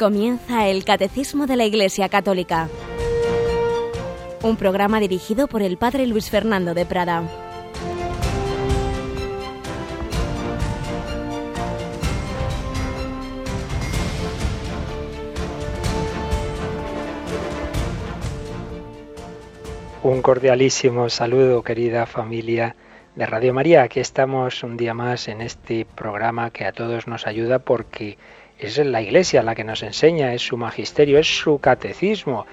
Comienza el Catecismo de la Iglesia Católica, un programa dirigido por el Padre Luis Fernando de Prada. Un cordialísimo saludo, querida familia de Radio María. Aquí estamos un día más en este programa que a todos nos ayuda porque es la Iglesia la que nos enseña, es su magisterio, es su catecismo,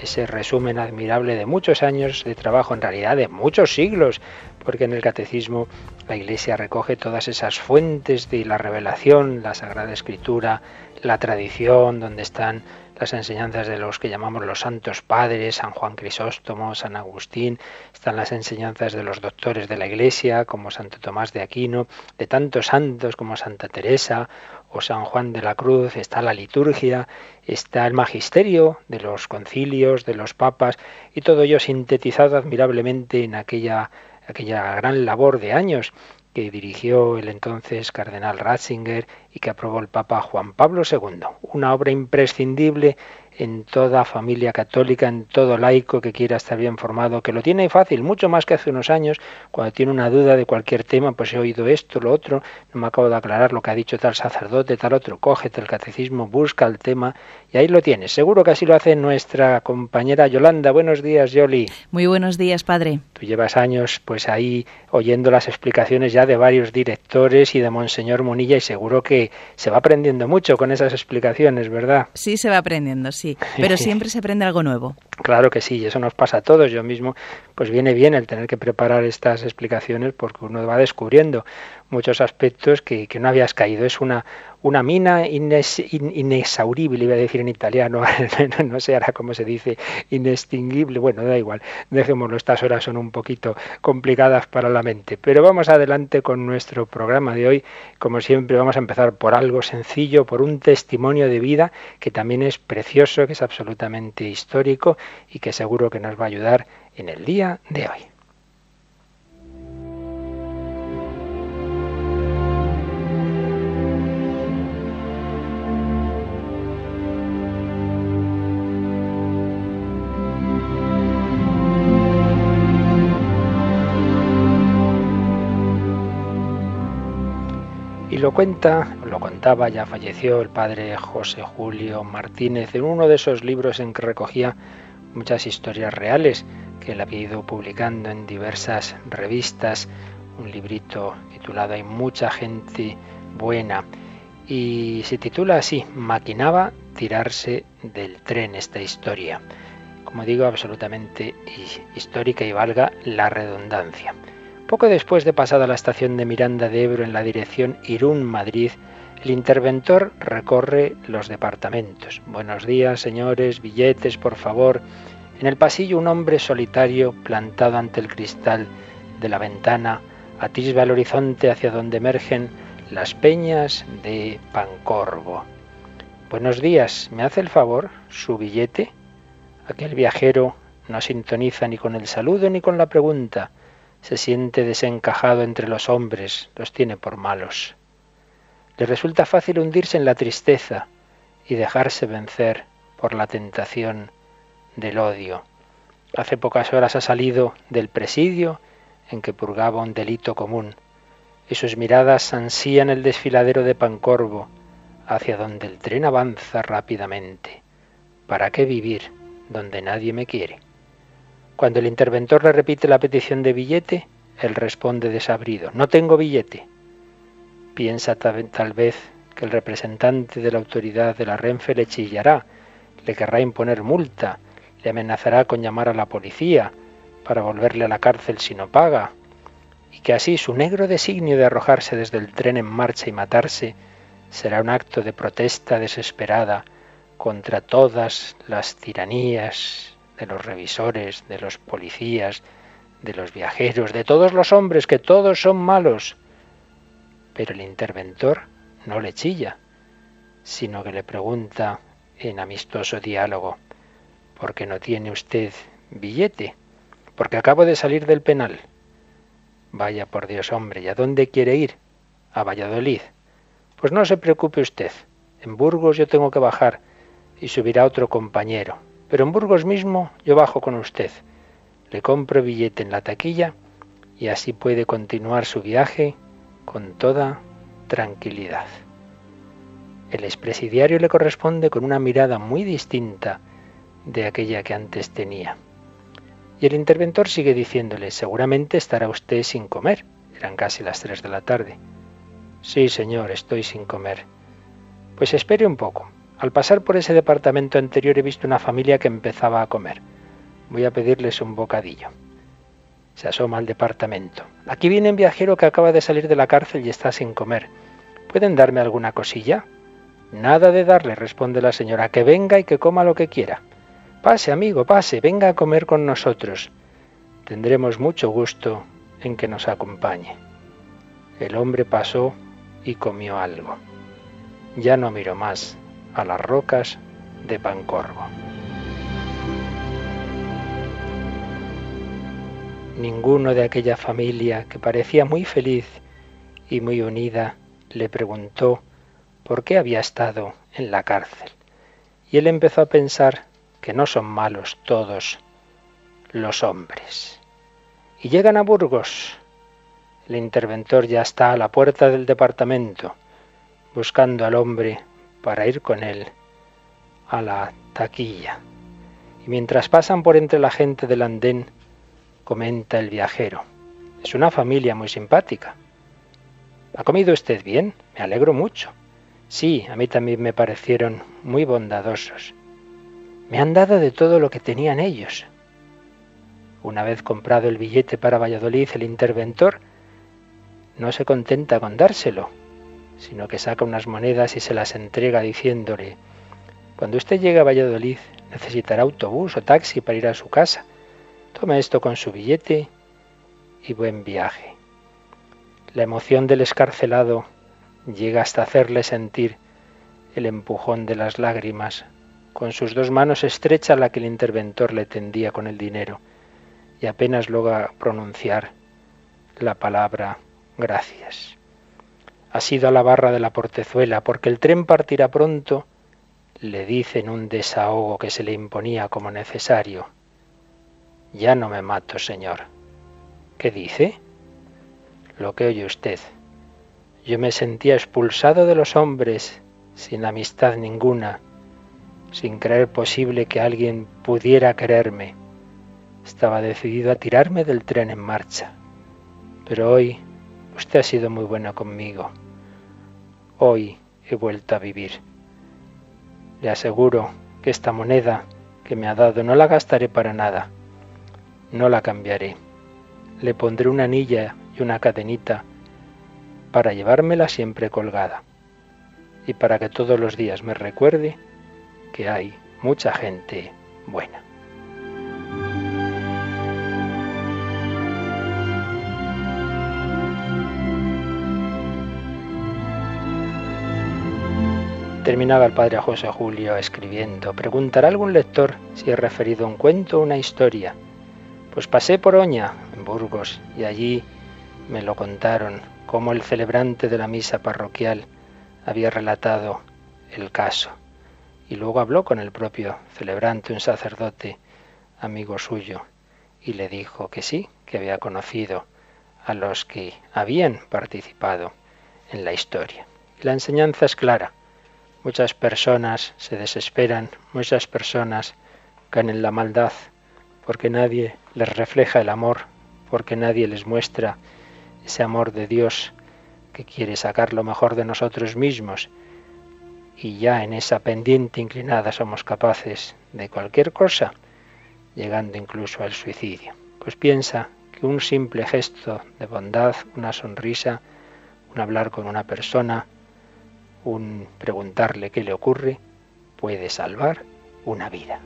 ese resumen admirable de muchos años de trabajo, en realidad de muchos siglos, porque en el catecismo la Iglesia recoge todas esas fuentes de la revelación, la Sagrada Escritura, la tradición, donde están las enseñanzas de los que llamamos los santos padres, San Juan Crisóstomo, San Agustín, están las enseñanzas de los doctores de la Iglesia, como Santo Tomás de Aquino, de tantos santos como Santa Teresa o San Juan de la Cruz, está la liturgia, está el magisterio de los concilios, de los papas, y todo ello sintetizado admirablemente en aquella, aquella gran labor de años que dirigió el entonces cardenal Ratzinger y que aprobó el Papa Juan Pablo II. Una obra imprescindible en toda familia católica, en todo laico que quiera estar bien formado, que lo tiene fácil, mucho más que hace unos años, cuando tiene una duda de cualquier tema, pues he oído esto, lo otro, no me acabo de aclarar lo que ha dicho tal sacerdote, tal otro, cógete el catecismo, busca el tema y ahí lo tienes. Seguro que así lo hace nuestra compañera Yolanda. Buenos días, Yoli. Muy buenos días, padre. Tú llevas años pues ahí oyendo las explicaciones ya de varios directores y de Monseñor Munilla y seguro que se va aprendiendo mucho con esas explicaciones, ¿verdad? Sí, se va aprendiendo, sí, pero siempre se aprende algo nuevo. Claro que sí, eso nos pasa a todos. Yo mismo, pues viene bien el tener que preparar estas explicaciones porque uno va descubriendo muchos aspectos que, que no habías caído. Es una, una mina inexaurible, iba a decir en italiano, no sé ahora cómo se dice, inextinguible, bueno, da igual, dejémoslo, estas horas son un poquito complicadas para la mente. Pero vamos adelante con nuestro programa de hoy. Como siempre, vamos a empezar por algo sencillo, por un testimonio de vida que también es precioso, que es absolutamente histórico y que seguro que nos va a ayudar en el día de hoy. lo cuenta, lo contaba, ya falleció el padre José Julio Martínez en uno de esos libros en que recogía muchas historias reales que él había ido publicando en diversas revistas, un librito titulado Hay mucha gente buena y se titula así, Maquinaba tirarse del tren esta historia. Como digo, absolutamente histórica y valga la redundancia. Poco después de pasada la estación de Miranda de Ebro en la dirección Irún-Madrid, el interventor recorre los departamentos. Buenos días, señores, billetes, por favor. En el pasillo un hombre solitario plantado ante el cristal de la ventana atisba el horizonte hacia donde emergen las peñas de Pancorvo. Buenos días, ¿me hace el favor? ¿Su billete? Aquel viajero no sintoniza ni con el saludo ni con la pregunta se siente desencajado entre los hombres, los tiene por malos. Le resulta fácil hundirse en la tristeza y dejarse vencer por la tentación del odio. Hace pocas horas ha salido del presidio en que purgaba un delito común, y sus miradas ansían el desfiladero de Pancorvo, hacia donde el tren avanza rápidamente. ¿Para qué vivir donde nadie me quiere? Cuando el interventor le repite la petición de billete, él responde desabrido, no tengo billete. Piensa tal vez que el representante de la autoridad de la Renfe le chillará, le querrá imponer multa, le amenazará con llamar a la policía para volverle a la cárcel si no paga, y que así su negro designio de arrojarse desde el tren en marcha y matarse será un acto de protesta desesperada contra todas las tiranías de los revisores, de los policías, de los viajeros, de todos los hombres, que todos son malos. Pero el interventor no le chilla, sino que le pregunta en amistoso diálogo, ¿por qué no tiene usted billete? Porque acabo de salir del penal. Vaya por Dios, hombre, ¿y a dónde quiere ir? A Valladolid. Pues no se preocupe usted. En Burgos yo tengo que bajar y subirá otro compañero. Pero en Burgos mismo yo bajo con usted. Le compro billete en la taquilla y así puede continuar su viaje con toda tranquilidad. El expresidiario le corresponde con una mirada muy distinta de aquella que antes tenía. Y el interventor sigue diciéndole, seguramente estará usted sin comer. Eran casi las tres de la tarde. Sí, señor, estoy sin comer. Pues espere un poco. Al pasar por ese departamento anterior he visto una familia que empezaba a comer. Voy a pedirles un bocadillo. Se asoma al departamento. Aquí viene un viajero que acaba de salir de la cárcel y está sin comer. ¿Pueden darme alguna cosilla? Nada de darle, responde la señora, que venga y que coma lo que quiera. Pase, amigo, pase, venga a comer con nosotros. Tendremos mucho gusto en que nos acompañe. El hombre pasó y comió algo. Ya no miró más a las rocas de Pancorvo. Ninguno de aquella familia, que parecía muy feliz y muy unida, le preguntó por qué había estado en la cárcel. Y él empezó a pensar que no son malos todos los hombres. Y llegan a Burgos. El interventor ya está a la puerta del departamento, buscando al hombre para ir con él a la taquilla. Y mientras pasan por entre la gente del andén, comenta el viajero. Es una familia muy simpática. ¿Ha comido usted bien? Me alegro mucho. Sí, a mí también me parecieron muy bondadosos. Me han dado de todo lo que tenían ellos. Una vez comprado el billete para Valladolid, el interventor no se contenta con dárselo, sino que saca unas monedas y se las entrega diciéndole, cuando usted llegue a Valladolid necesitará autobús o taxi para ir a su casa. Tome esto con su billete y buen viaje. La emoción del escarcelado llega hasta hacerle sentir el empujón de las lágrimas. Con sus dos manos estrecha la que el interventor le tendía con el dinero y apenas logra pronunciar la palabra gracias. Ha sido a la barra de la portezuela porque el tren partirá pronto, le dice en un desahogo que se le imponía como necesario. Ya no me mato, señor. ¿Qué dice? Lo que oye usted. Yo me sentía expulsado de los hombres, sin amistad ninguna, sin creer posible que alguien pudiera quererme. Estaba decidido a tirarme del tren en marcha. Pero hoy usted ha sido muy bueno conmigo. Hoy he vuelto a vivir. Le aseguro que esta moneda que me ha dado no la gastaré para nada. No la cambiaré. Le pondré una anilla y una cadenita para llevármela siempre colgada y para que todos los días me recuerde que hay mucha gente buena. Terminaba el padre José Julio escribiendo. ¿Preguntará algún lector si he referido un cuento o una historia? Pues pasé por Oña, en Burgos, y allí me lo contaron como el celebrante de la misa parroquial había relatado el caso. Y luego habló con el propio celebrante, un sacerdote amigo suyo, y le dijo que sí, que había conocido a los que habían participado en la historia. La enseñanza es clara. Muchas personas se desesperan, muchas personas caen en la maldad porque nadie les refleja el amor, porque nadie les muestra ese amor de Dios que quiere sacar lo mejor de nosotros mismos y ya en esa pendiente inclinada somos capaces de cualquier cosa, llegando incluso al suicidio. Pues piensa que un simple gesto de bondad, una sonrisa, un hablar con una persona, un preguntarle qué le ocurre, puede salvar una vida.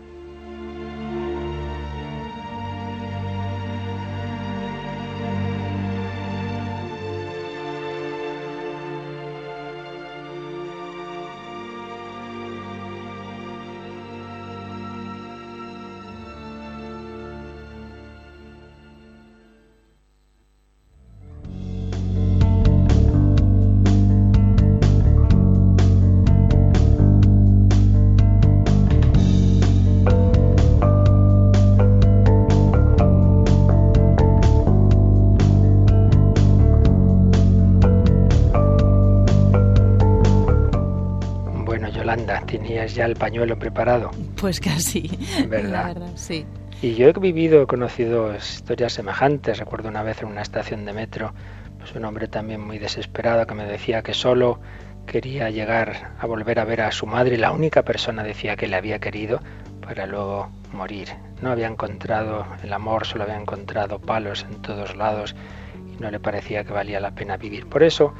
Ya el pañuelo preparado. Pues casi. ¿Verdad? verdad, sí. Y yo he vivido, he conocido historias semejantes. Recuerdo una vez en una estación de metro, pues un hombre también muy desesperado que me decía que solo quería llegar a volver a ver a su madre, la única persona decía que le había querido para luego morir. No había encontrado el amor, solo había encontrado palos en todos lados y no le parecía que valía la pena vivir. Por eso,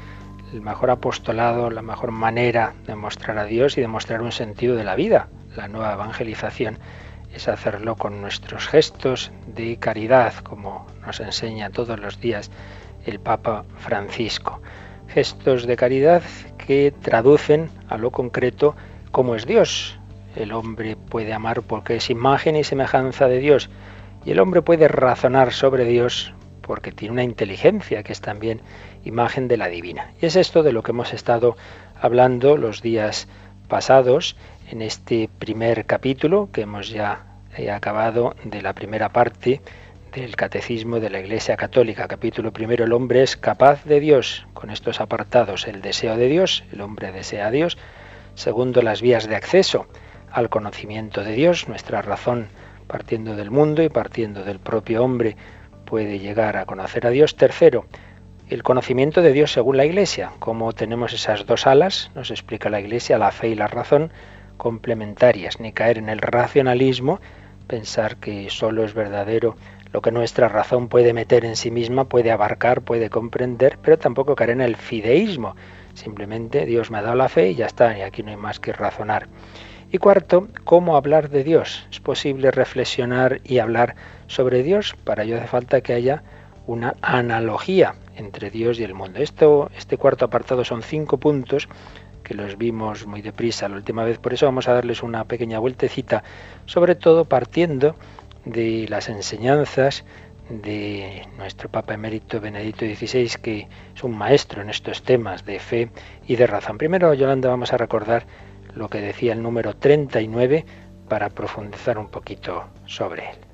el mejor apostolado, la mejor manera de mostrar a Dios y de mostrar un sentido de la vida, la nueva evangelización, es hacerlo con nuestros gestos de caridad, como nos enseña todos los días el Papa Francisco. Gestos de caridad que traducen a lo concreto cómo es Dios. El hombre puede amar porque es imagen y semejanza de Dios. Y el hombre puede razonar sobre Dios porque tiene una inteligencia que es también imagen de la divina. Y es esto de lo que hemos estado hablando los días pasados en este primer capítulo que hemos ya eh, acabado de la primera parte del Catecismo de la Iglesia Católica. Capítulo primero, el hombre es capaz de Dios. Con estos apartados, el deseo de Dios, el hombre desea a Dios. Segundo, las vías de acceso al conocimiento de Dios. Nuestra razón, partiendo del mundo y partiendo del propio hombre, puede llegar a conocer a Dios. Tercero, el conocimiento de Dios según la Iglesia. Como tenemos esas dos alas, nos explica la Iglesia, la fe y la razón, complementarias, ni caer en el racionalismo, pensar que solo es verdadero lo que nuestra razón puede meter en sí misma, puede abarcar, puede comprender, pero tampoco caer en el fideísmo. Simplemente Dios me ha dado la fe y ya está, y aquí no hay más que razonar. Y cuarto, ¿cómo hablar de Dios? ¿Es posible reflexionar y hablar sobre Dios? Para ello hace falta que haya una analogía entre Dios y el mundo. Esto, este cuarto apartado son cinco puntos que los vimos muy deprisa la última vez, por eso vamos a darles una pequeña vueltecita, sobre todo partiendo de las enseñanzas de nuestro Papa Emérito Benedicto XVI, que es un maestro en estos temas de fe y de razón. Primero, Yolanda, vamos a recordar lo que decía el número 39 para profundizar un poquito sobre él.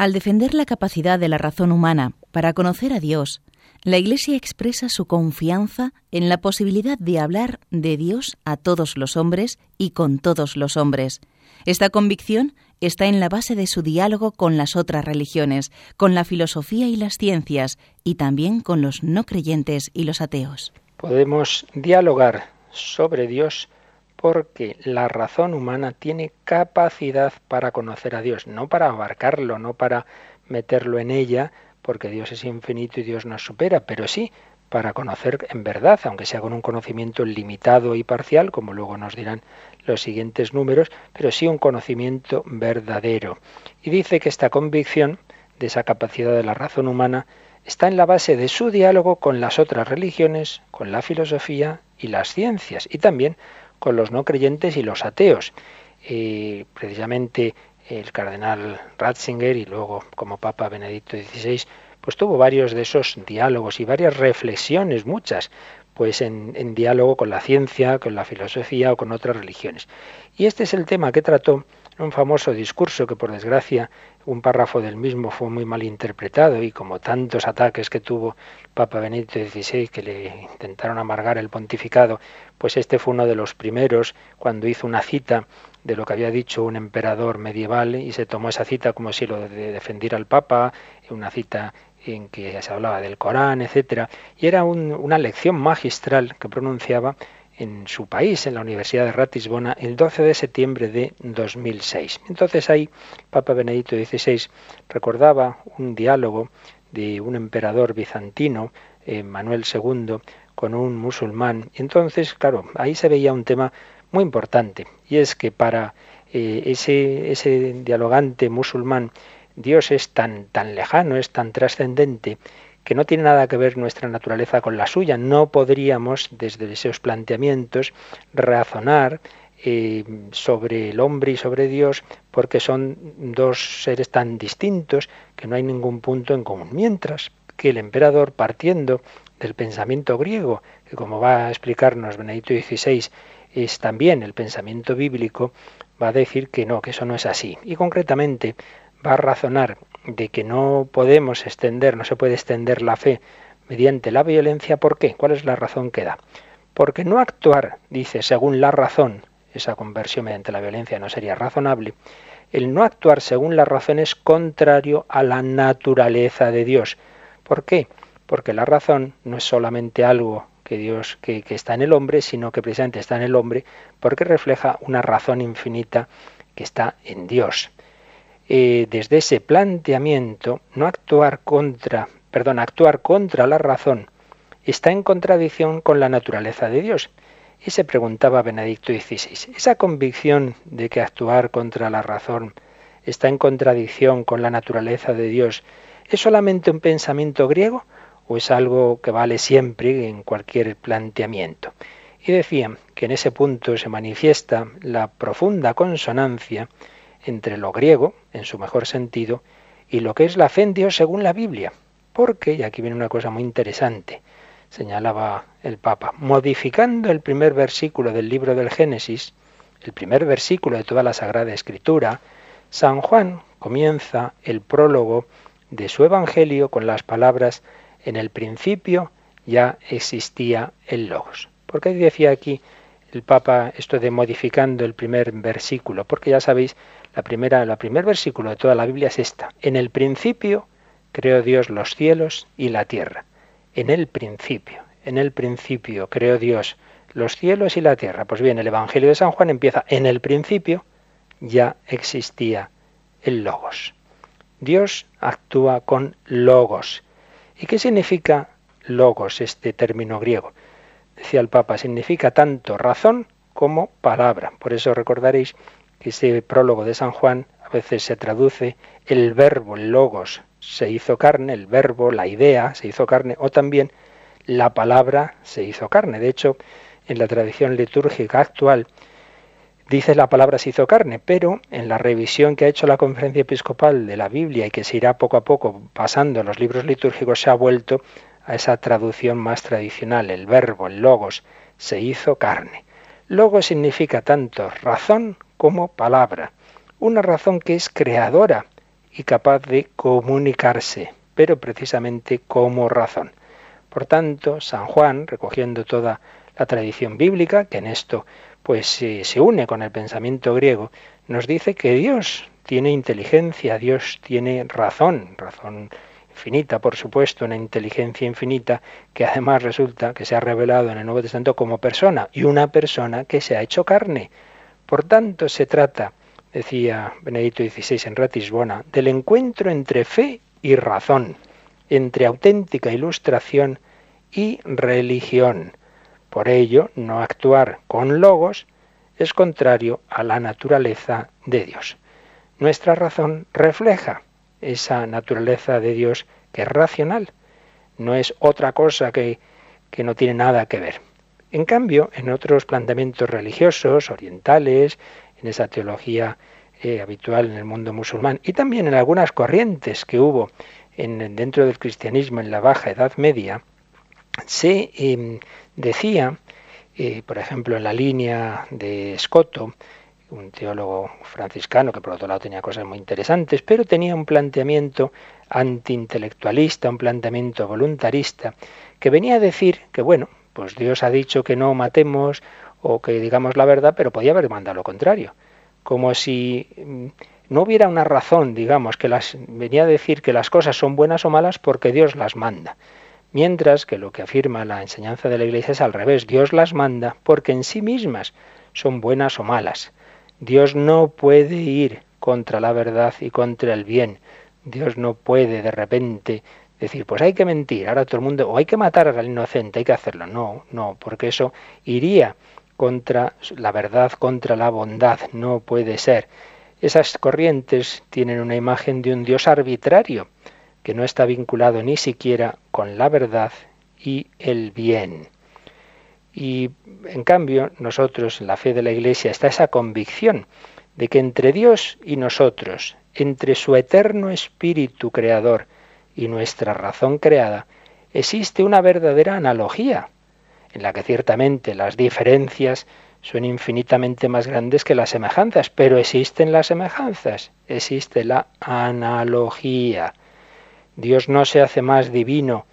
Al defender la capacidad de la razón humana para conocer a Dios, la Iglesia expresa su confianza en la posibilidad de hablar de Dios a todos los hombres y con todos los hombres. Esta convicción está en la base de su diálogo con las otras religiones, con la filosofía y las ciencias, y también con los no creyentes y los ateos. Podemos dialogar sobre Dios porque la razón humana tiene capacidad para conocer a Dios, no para abarcarlo, no para meterlo en ella, porque Dios es infinito y Dios nos supera, pero sí para conocer en verdad, aunque sea con un conocimiento limitado y parcial, como luego nos dirán los siguientes números, pero sí un conocimiento verdadero. Y dice que esta convicción de esa capacidad de la razón humana está en la base de su diálogo con las otras religiones, con la filosofía y las ciencias, y también con los no creyentes y los ateos. Y precisamente el cardenal Ratzinger y luego como Papa Benedicto XVI, pues tuvo varios de esos diálogos y varias reflexiones, muchas, pues en, diálogo con la ciencia, con la filosofía o con otras religiones. Y este es el tema que trató un famoso discurso que por desgracia un párrafo del mismo fue muy mal interpretado y como tantos ataques que tuvo Papa Benedicto XVI que le intentaron amargar el pontificado, pues este fue uno de los primeros cuando hizo una cita de lo que había dicho un emperador medieval y se tomó esa cita como si lo de defendiera al Papa, una cita en que se hablaba del Corán, etcétera, y era una lección magistral que pronunciaba en su país, en la Universidad de Ratisbona, el 12 de septiembre de 2006. Entonces ahí Papa Benedicto XVI recordaba un diálogo de un emperador bizantino, eh, Manuel II, con un musulmán. Entonces, claro, ahí se veía un tema muy importante, y es que para eh, ese, ese dialogante musulmán, Dios es tan, tan lejano, es tan trascendente, que no tiene nada que ver nuestra naturaleza con la suya. No podríamos, desde esos planteamientos, razonar eh, sobre el hombre y sobre Dios, porque son dos seres tan distintos que no hay ningún punto en común. Mientras que el emperador, partiendo del pensamiento griego, que como va a explicarnos Benedicto XVI, es también el pensamiento bíblico, va a decir que no, que eso no es así. Y concretamente va a razonar de que no podemos extender, no se puede extender la fe mediante la violencia. ¿Por qué? ¿Cuál es la razón que da? Porque no actuar, dice, según la razón, esa conversión mediante la violencia no sería razonable, el no actuar según la razón es contrario a la naturaleza de Dios. ¿Por qué? Porque la razón no es solamente algo que Dios que, está en el hombre, sino que precisamente está en el hombre porque refleja una razón infinita que está en Dios. Eh, desde ese planteamiento, no actuar contra, perdón, actuar contra la razón está en contradicción con la naturaleza de Dios. Y se preguntaba Benedicto XVI, ¿esa convicción de que actuar contra la razón está en contradicción con la naturaleza de Dios es solamente un pensamiento griego o es algo que vale siempre en cualquier planteamiento? Y decían que en ese punto se manifiesta la profunda consonancia entre lo griego, en su mejor sentido, y lo que es la fe según la Biblia. Porque, y aquí viene una cosa muy interesante, señalaba el Papa, modificando el primer versículo del libro del Génesis, el primer versículo de toda la Sagrada Escritura, San Juan comienza el prólogo de su Evangelio con las palabras, en el principio ya existía el Logos. ¿Por qué decía aquí el Papa esto de modificando el primer versículo? Porque ya sabéis, la primera, el primer versículo de toda la Biblia es esta. En el principio creó Dios los cielos y la tierra en el principio. En el principio creó Dios los cielos y la tierra. Pues bien, el Evangelio de San Juan empieza en el principio ya existía el logos. Dios actúa con logos. ¿Y qué significa logos, este término griego? Decía el Papa, significa tanto razón como palabra. Por eso recordaréis ese prólogo de San Juan a veces se traduce el verbo, el logos, se hizo carne, el verbo, la idea se hizo carne, o también la palabra se hizo carne. De hecho, en la tradición litúrgica actual dice la palabra se hizo carne, pero en la revisión que ha hecho la conferencia episcopal de la Biblia y que se irá poco a poco pasando en los libros litúrgicos, se ha vuelto a esa traducción más tradicional, el verbo, el logos, se hizo carne. Logos significa tanto razón como palabra, una razón que es creadora, y capaz de comunicarse, pero precisamente como razón. Por tanto, San Juan, recogiendo toda la tradición bíblica, que en esto pues se une con el pensamiento griego, nos dice que Dios tiene inteligencia, Dios tiene razón, razón infinita, por supuesto, una inteligencia infinita que además resulta que se ha revelado en el Nuevo Testamento como persona y una persona que se ha hecho carne. Por tanto, se trata decía Benedicto XVI en Ratisbona, del encuentro entre fe y razón, entre auténtica ilustración y religión. Por ello, no actuar con logos es contrario a la naturaleza de Dios. Nuestra razón refleja esa naturaleza de Dios que es racional, no es otra cosa que, que no tiene nada que ver. En cambio, en otros planteamientos religiosos, orientales, en esa teología eh, habitual en el mundo musulmán y también en algunas corrientes que hubo en, dentro del cristianismo en la Baja Edad Media, se em, decía, eh, por ejemplo, en la línea de Scotto, un teólogo franciscano que por otro lado tenía cosas muy interesantes, pero tenía un planteamiento antiintelectualista, un planteamiento voluntarista, que venía a decir que, bueno, pues Dios ha dicho que no matemos o que digamos la verdad, pero podía haber mandado lo contrario. Como si mm, no hubiera una razón, digamos, que las venía a decir que las cosas son buenas o malas porque Dios las manda. Mientras que lo que afirma la enseñanza de la Iglesia es al revés, Dios las manda porque en sí mismas son buenas o malas. Dios no puede ir contra la verdad y contra el bien. Dios no puede de repente decir, pues hay que mentir, ahora todo el mundo, o hay que matar al inocente, hay que hacerlo. No, no, porque eso iría contra la verdad, contra la bondad. No puede ser. Esas corrientes tienen una imagen de un Dios arbitrario, que no está vinculado ni siquiera con la verdad y el bien. Y en cambio, nosotros, en la fe de la Iglesia, está esa convicción de que entre Dios y nosotros, entre su eterno Espíritu Creador y nuestra razón creada, existe una verdadera analogía, en la que ciertamente las diferencias son infinitamente más grandes que las semejanzas, pero existen las semejanzas, existe la analogía. Dios no se hace más divino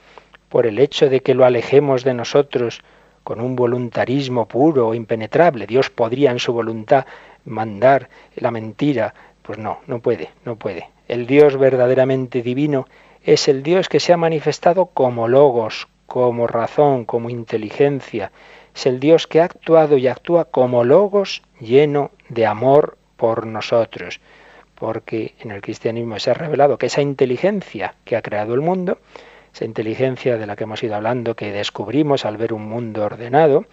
por el hecho de que lo alejemos de nosotros con un voluntarismo puro, impenetrable. Dios podría en su voluntad mandar la mentira. Pues no, no puede, no puede. El Dios verdaderamente divino es el Dios que se ha manifestado como logos, como razón, como inteligencia. Es el Dios que ha actuado y actúa como logos lleno de amor por nosotros. Porque en el cristianismo se ha revelado que esa inteligencia que ha creado el mundo esa inteligencia de la que hemos ido hablando, que descubrimos al ver un mundo ordenado,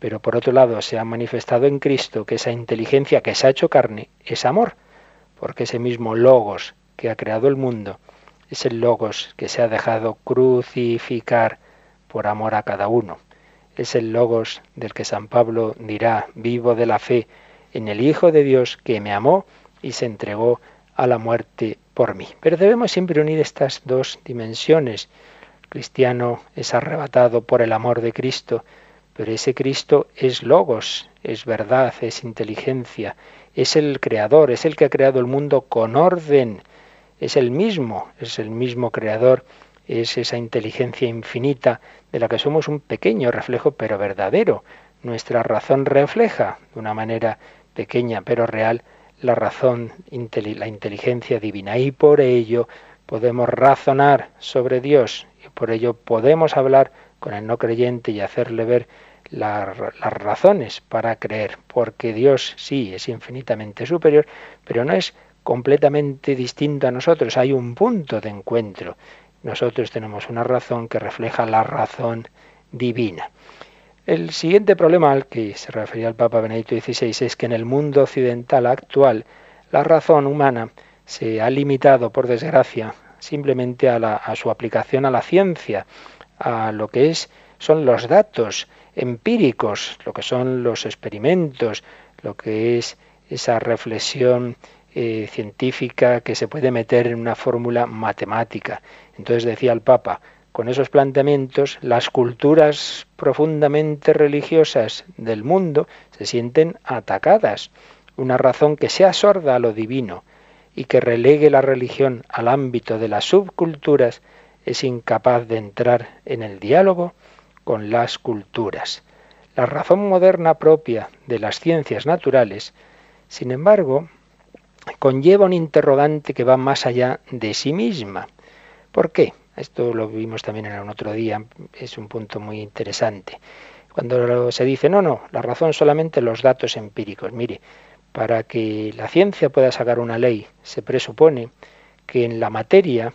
pero por otro lado se ha manifestado en Cristo que esa inteligencia que se ha hecho carne es amor, porque ese mismo logos que ha creado el mundo es el logos que se ha dejado crucificar por amor a cada uno. Es el logos del que San Pablo dirá, vivo de la fe en el Hijo de Dios que me amó y se entregó a la muerte por mí. Pero debemos siempre unir estas dos dimensiones. El cristiano es arrebatado por el amor de Cristo, pero ese Cristo es logos, es verdad, es inteligencia, es el creador, es el que ha creado el mundo con orden, es el mismo, es el mismo creador, es esa inteligencia infinita de la que somos un pequeño reflejo, pero verdadero. Nuestra razón refleja, de una manera pequeña pero real, la razón, la inteligencia divina. Y por ello podemos razonar sobre Dios y por ello podemos hablar con el no creyente y hacerle ver las razones para creer, porque Dios sí es infinitamente superior, pero no es completamente distinto a nosotros, hay un punto de encuentro. Nosotros tenemos una razón que refleja la razón divina. El siguiente problema al que se refería el Papa Benedicto XVI es que en el mundo occidental actual la razón humana se ha limitado, por desgracia, simplemente a, a su aplicación a la ciencia, a lo que es, son los datos empíricos, lo que son los experimentos, lo que es esa reflexión eh, científica que se puede meter en una fórmula matemática. Entonces decía el Papa, con esos planteamientos, las culturas profundamente religiosas del mundo se sienten atacadas. Una razón que sea sorda a lo divino y que relegue la religión al ámbito de las subculturas es incapaz de entrar en el diálogo con las culturas. La razón moderna propia de las ciencias naturales, sin embargo, conlleva un interrogante que va más allá de sí misma. ¿Por qué? Esto lo vimos también en otro día, es un punto muy interesante. Cuando se dice, no, no, la razón solamente los datos empíricos. Mire, para que la ciencia pueda sacar una ley, se presupone que en la materia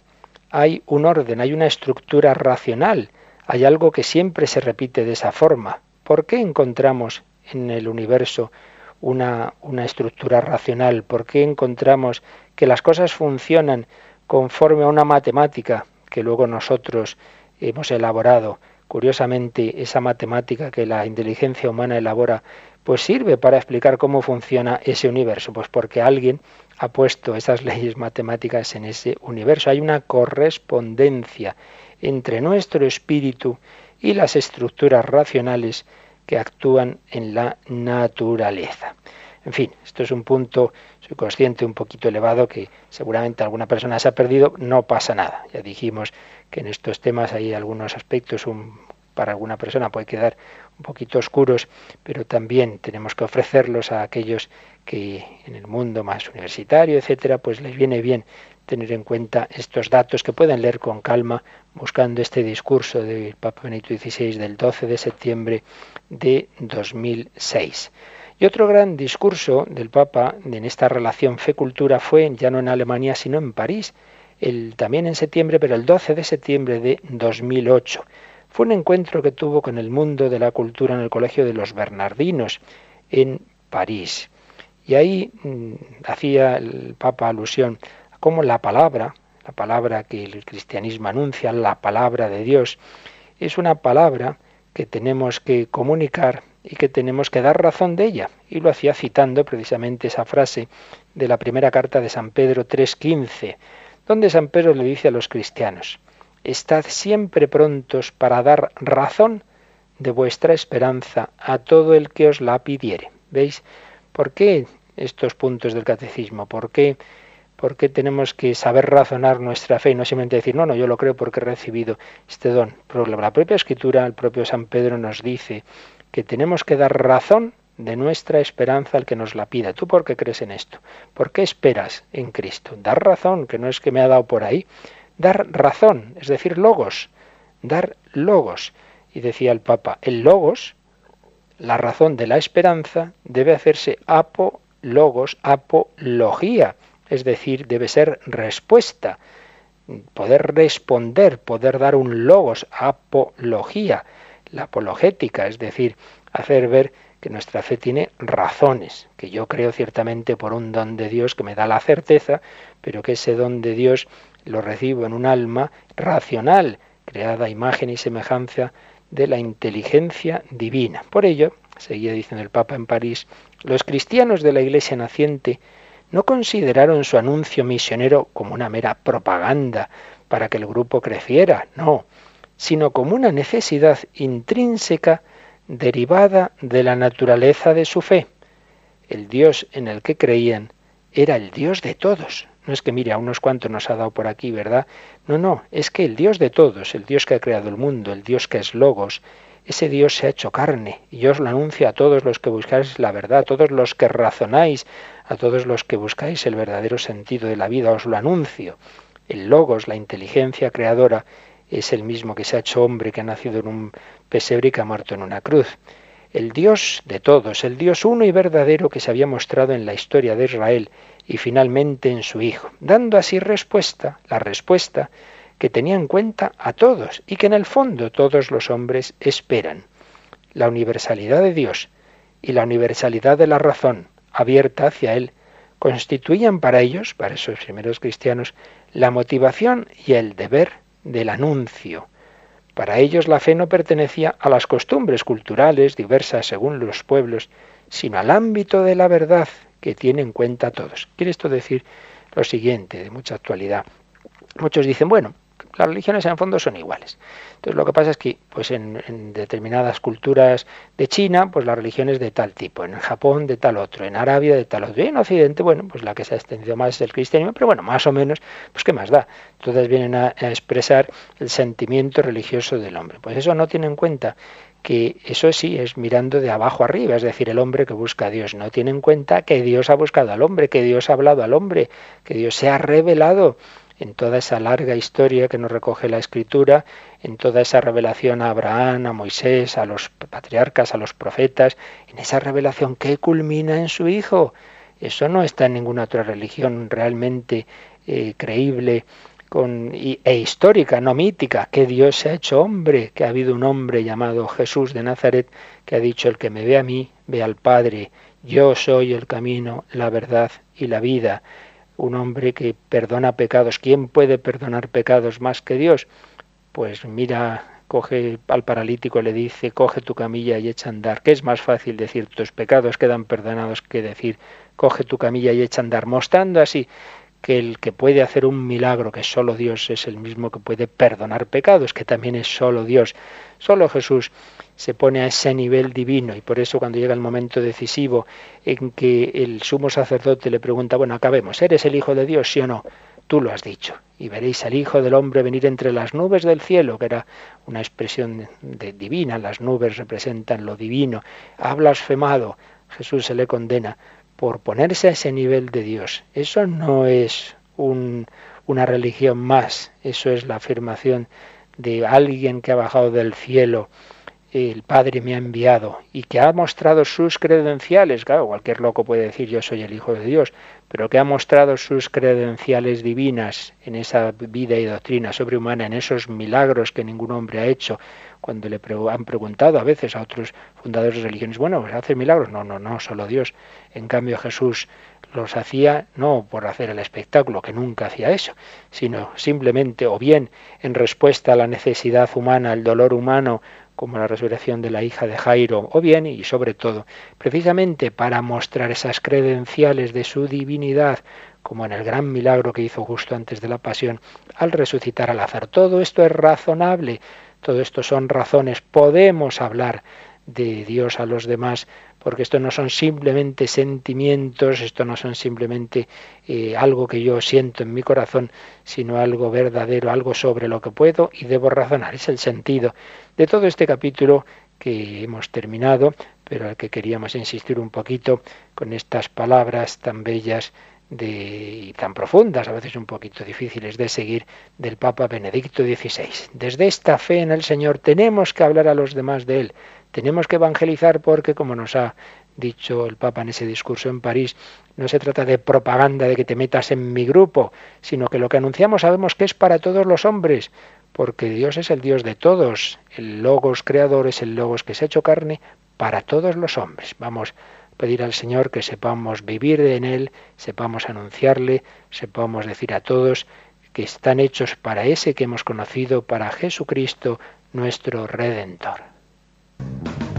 hay un orden, hay una estructura racional, hay algo que siempre se repite de esa forma. ¿Por qué encontramos en el universo una, una estructura racional? ¿Por qué encontramos que las cosas funcionan conforme a una matemática que luego nosotros hemos elaborado. Curiosamente, esa matemática que la inteligencia humana elabora, pues sirve para explicar cómo funciona ese universo, pues porque alguien ha puesto esas leyes matemáticas en ese universo. Hay una correspondencia entre nuestro espíritu y las estructuras racionales que actúan en la naturaleza. En fin, esto es un punto, soy consciente, un poquito elevado que seguramente alguna persona se ha perdido, no pasa nada. Ya dijimos que en estos temas hay algunos aspectos, un, para alguna persona puede quedar un poquito oscuros, pero también tenemos que ofrecerlos a aquellos que en el mundo más universitario, etcétera, pues les viene bien tener en cuenta estos datos que pueden leer con calma buscando este discurso del Papa Benedicto XVI del 12 de septiembre de 2006. Y otro gran discurso del Papa en esta relación fe-cultura fue ya no en Alemania, sino en París, el, también en septiembre, pero el 12 de septiembre de 2008. Fue un encuentro que tuvo con el mundo de la cultura en el Colegio de los Bernardinos en París. Y ahí mm, hacía el Papa alusión a cómo la palabra, la palabra que el cristianismo anuncia, la palabra de Dios, es una palabra que tenemos que comunicar y que tenemos que dar razón de ella. Y lo hacía citando precisamente esa frase de la primera carta de San Pedro 3.15, donde San Pedro le dice a los cristianos, Estad siempre prontos para dar razón de vuestra esperanza a todo el que os la pidiere. ¿Veis? ¿Por qué estos puntos del catecismo? ¿Por qué, ¿Por qué tenemos que saber razonar nuestra fe y no simplemente decir, no, no, yo lo creo porque he recibido este don? La propia escritura, el propio San Pedro nos dice que tenemos que dar razón de nuestra esperanza al que nos la pida. ¿Tú por qué crees en esto? ¿Por qué esperas en Cristo? Dar razón, que no es que me ha dado por ahí. Dar razón, es decir, logos. Dar logos. Y decía el Papa, el logos, la razón de la esperanza, debe hacerse apo logos, apología, es decir, debe ser respuesta, poder responder, poder dar un logos, apología, la apologética, es decir, hacer ver que nuestra fe tiene razones, que yo creo ciertamente por un don de Dios que me da la certeza, pero que ese don de Dios lo recibo en un alma racional, creada a imagen y semejanza de la inteligencia divina. Por ello, seguía diciendo el Papa en París, los cristianos de la Iglesia naciente no consideraron su anuncio misionero como una mera propaganda para que el grupo creciera, no, sino como una necesidad intrínseca derivada de la naturaleza de su fe. El Dios en el que creían era el Dios de todos. No es que mire a unos cuantos nos ha dado por aquí, ¿verdad? No, no, es que el Dios de todos, el Dios que ha creado el mundo, el Dios que es Logos, ese Dios se ha hecho carne y yo os lo anuncio a todos los que buscáis la verdad, a todos los que razonáis, a todos los que buscáis el verdadero sentido de la vida, os lo anuncio. El Logos, la inteligencia creadora, es el mismo que se ha hecho hombre, que ha nacido en un pesebre y que ha muerto en una cruz. El Dios de todos, el Dios uno y verdadero que se había mostrado en la historia de Israel y finalmente en su Hijo, dando así respuesta, la respuesta que tenía en cuenta a todos y que en el fondo todos los hombres esperan. La universalidad de Dios y la universalidad de la razón abierta hacia Él constituían para ellos, para esos primeros cristianos, la motivación y el deber del anuncio. Para ellos la fe no pertenecía a las costumbres culturales diversas según los pueblos, sino al ámbito de la verdad que tiene en cuenta todos. Quiere esto decir lo siguiente, de mucha actualidad. Muchos dicen, bueno, las religiones en el fondo son iguales. Entonces lo que pasa es que pues en, determinadas culturas de China, pues la religión es de tal tipo, en Japón de tal otro, en Arabia de tal otro, y en Occidente, bueno, pues la que se ha extendido más es el cristianismo, pero bueno, más o menos, pues qué más da. Todas vienen a, a expresar el sentimiento religioso del hombre. Pues eso no tiene en cuenta que eso sí es mirando de abajo arriba, es decir, el hombre que busca a Dios. No tiene en cuenta que Dios ha buscado al hombre, que Dios ha hablado al hombre, que Dios se ha revelado en toda esa larga historia que nos recoge la Escritura, en toda esa revelación a Abraham, a Moisés, a los patriarcas, a los profetas, en esa revelación que culmina en su Hijo. Eso no está en ninguna otra religión realmente eh, creíble con, e histórica, no mítica, que Dios se ha hecho hombre, que ha habido un hombre llamado Jesús de Nazaret que ha dicho, el que me ve a mí, ve al Padre, yo soy el camino, la verdad y la vida un hombre que perdona pecados. ¿Quién puede perdonar pecados más que Dios? Pues mira, coge al paralítico, le dice, coge tu camilla y echa a andar. ¿Qué es más fácil decir tus pecados quedan perdonados que decir, coge tu camilla y echa a andar? Mostrando así que el que puede hacer un milagro, que solo Dios es el mismo que puede perdonar pecados, que también es solo Dios. Solo Jesús se pone a ese nivel divino y por eso cuando llega el momento decisivo en que el sumo sacerdote le pregunta, bueno, acabemos, ¿eres el Hijo de Dios, sí o no? Tú lo has dicho. Y veréis al Hijo del Hombre venir entre las nubes del cielo, que era una expresión de, divina, las nubes representan lo divino. Ha blasfemado, Jesús se le condena por ponerse a ese nivel de Dios. Eso no es una religión más, eso es la afirmación de alguien que ha bajado del cielo el Padre me ha enviado y que ha mostrado sus credenciales, claro, cualquier loco puede decir yo soy el Hijo de Dios, pero que ha mostrado sus credenciales divinas en esa vida y doctrina sobrehumana, en esos milagros que ningún hombre ha hecho, cuando le han preguntado a veces a otros fundadores de religiones, bueno, pues ¿hace milagros? No, no, no, solo Dios. En cambio Jesús los hacía no por hacer el espectáculo, que nunca hacía eso, sino simplemente o bien en respuesta a la necesidad humana, al dolor humano, como la resurrección de la hija de Jairo, o bien, y sobre todo, precisamente para mostrar esas credenciales de su divinidad, como en el gran milagro que hizo justo antes de la pasión, al resucitar al azar. Todo esto es razonable, todo esto son razones. Podemos hablar de Dios a los demás, porque esto no son simplemente sentimientos, esto no son simplemente eh, algo que yo siento en mi corazón, sino algo verdadero, algo sobre lo que puedo y debo razonar. Es el sentido de todo este capítulo que hemos terminado, pero al que queríamos insistir un poquito con estas palabras tan bellas y tan profundas, a veces un poquito difíciles de seguir, del Papa Benedicto XVI. Desde esta fe en el Señor tenemos que hablar a los demás de Él, tenemos que evangelizar porque, como nos ha dicho el Papa en ese discurso en París, no se trata de propaganda de que te metas en mi grupo, sino que lo que anunciamos sabemos que es para todos los hombres, porque Dios es el Dios de todos, el Logos creador es el Logos que se ha hecho carne para todos los hombres. Vamos a pedir al Señor que sepamos vivir en Él, sepamos anunciarle, sepamos decir a todos que están hechos para ese que hemos conocido, para Jesucristo, nuestro Redentor. Bye.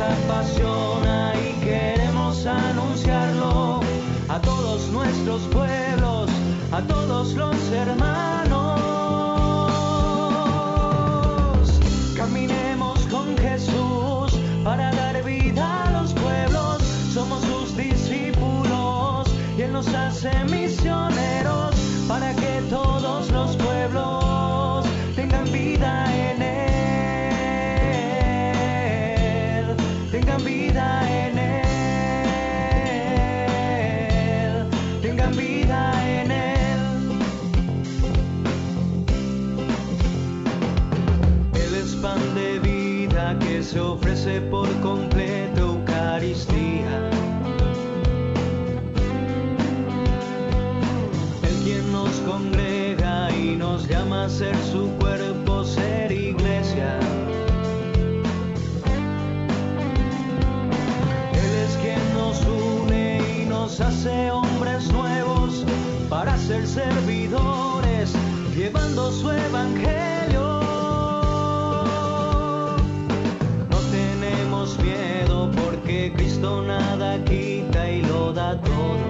apasiona y queremos anunciarlo a todos nuestros pueblos, a todos los hermanos. Caminemos con Jesús para dar vida a los pueblos, somos sus discípulos y Él nos hace misioneros para que todos los pueblos tengan vida. En por completo Eucaristía. El quien nos congrega y nos llama a ser su cuerpo, ser iglesia. Él es quien nos une y nos hace hombres nuevos para ser servidores, llevando su evangelio. gonna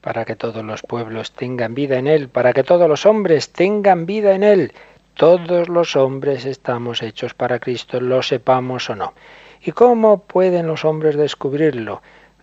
Para que todos los pueblos tengan vida en Él, para que todos los hombres tengan vida en Él. Todos los hombres estamos hechos para Cristo, lo sepamos o no. ¿Y cómo pueden los hombres descubrirlo?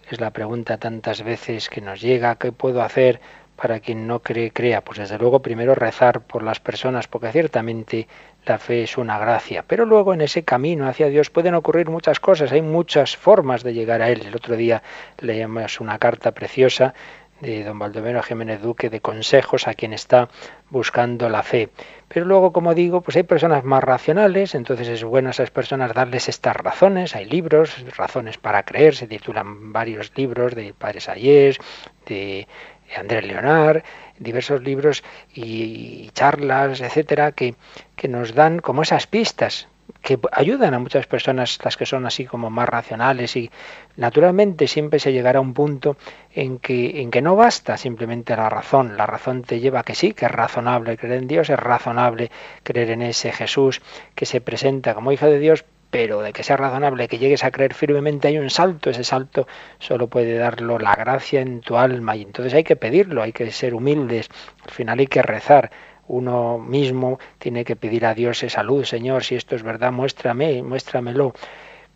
Es la pregunta tantas veces que nos llega, ¿qué puedo hacer para quien no cree, crea? Pues desde luego primero rezar por las personas, porque ciertamente la fe es una gracia. Pero luego en ese camino hacia Dios pueden ocurrir muchas cosas, hay muchas formas de llegar a Él. El otro día leíamos una carta preciosa de don Baldomero Jiménez Duque de consejos a quien está buscando la fe. Pero luego, como digo, pues hay personas más racionales, entonces es bueno a esas personas darles estas razones. Hay libros, razones para creer, se titulan varios libros de Padre Sayés, de Andrés Leonard, diversos libros y charlas, etcétera, que, que nos dan como esas pistas que ayudan a muchas personas, las que son así como más racionales y naturalmente siempre se llegará a un punto en que, en que no basta simplemente la razón, la razón te lleva a que sí, que es razonable creer en Dios, es razonable creer en ese Jesús que se presenta como hijo de Dios, pero de que sea razonable, que llegues a creer firmemente, hay un salto, ese salto solo puede darlo la gracia en tu alma y entonces hay que pedirlo, hay que ser humildes, al final hay que rezar, uno mismo tiene que pedir a Dios esa luz, Señor, si esto es verdad, muéstrame, muéstramelo.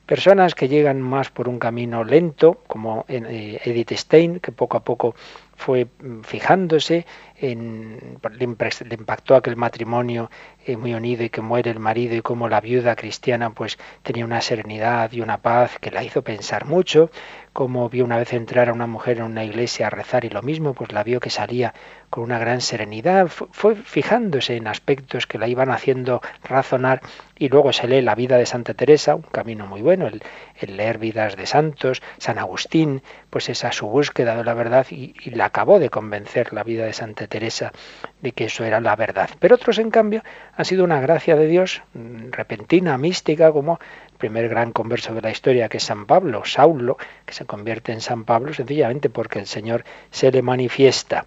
Personas que llegan más por un camino lento, como eh, Edith Stein, que poco a poco fue mm, fijándose en, le, impactó aquel matrimonio eh, muy unido y que muere el marido y como la viuda cristiana pues tenía una serenidad y una paz que la hizo pensar mucho, como vio una vez entrar a una mujer en una iglesia a rezar y lo mismo, pues la vio que salía con una gran serenidad, fue fijándose en aspectos que la iban haciendo razonar y luego se lee la vida de Santa Teresa, un camino muy bueno, el, leer vidas de santos, San Agustín, pues esa su búsqueda de la verdad y, y la acabó de convencer la vida de Santa Teresa de que eso era la verdad. Pero otros, en cambio, han sido una gracia de Dios mm, repentina, mística, como primer gran converso de la historia, que es San Pablo, Saulo, que se convierte en San Pablo sencillamente porque el Señor se le manifiesta.